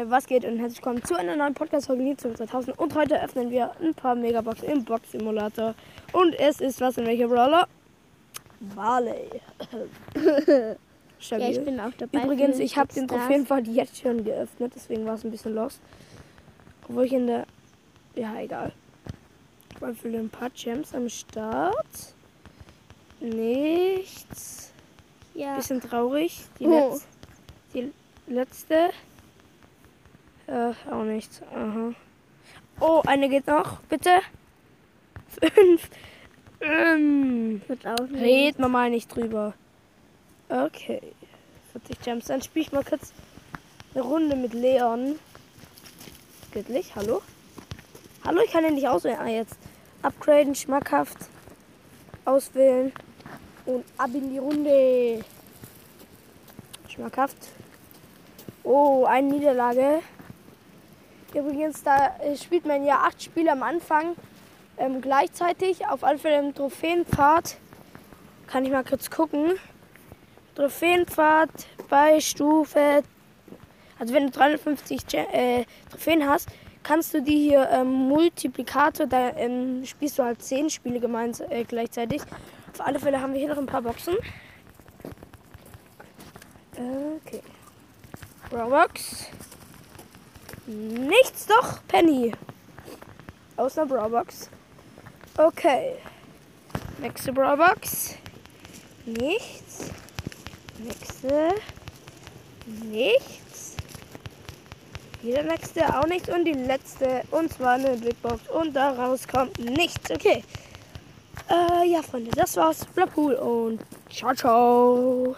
Freunde, was geht und herzlich willkommen zu einer neuen Podcast-Folge Nizum 2000 und heute öffnen wir ein paar Megaboxen im Box-Simulator und es ist was in welcher Brawler? Barley. Ja, ich bin auch dabei. Übrigens, ich habe den. Trophäenfall jetzt schon geöffnet, deswegen war es ein bisschen lost. Obwohl ich in der... Ja, egal. Ich war für ein paar Gems am Start. Nichts. Ja. Bisschen traurig. Die, Oh. Letz die letzte. Äh, auch nichts. Aha. Oh, eine geht noch, bitte. Fünf. Ähm, red mal mal nicht drüber. Okay. 40 Gems. Dann spiele ich mal kurz eine Runde mit Leon. Göttlich, hallo? Hallo, ich kann den nicht auswählen. Ah, jetzt. Upgraden, schmackhaft. Auswählen. Und ab in die Runde. Schmackhaft. Oh, eine Niederlage. Übrigens, da äh, spielt man ja acht Spiele am Anfang ähm, gleichzeitig. Auf alle Fälle im Trophäenpfad. Kann ich mal kurz gucken. Trophäenpfad bei Stufe. Also wenn du 350 Ge- äh, Trophäen hast, kannst du die hier ähm, Multiplikator, da ähm, spielst du halt 10 Spiele gemeins, äh, gleichzeitig. Auf alle Fälle haben wir hier noch ein paar Boxen. Okay. Robux. Nichts doch, Penny. Aus einer Brawlbox. Okay. Nächste Brawlbox. Nichts. Nächste. Nichts. Wieder nächste auch nichts. Und die letzte. Und zwar eine Big Box. Und daraus kommt nichts. Okay. Äh, ja, Freunde, das war's. Blackpool und ciao, ciao.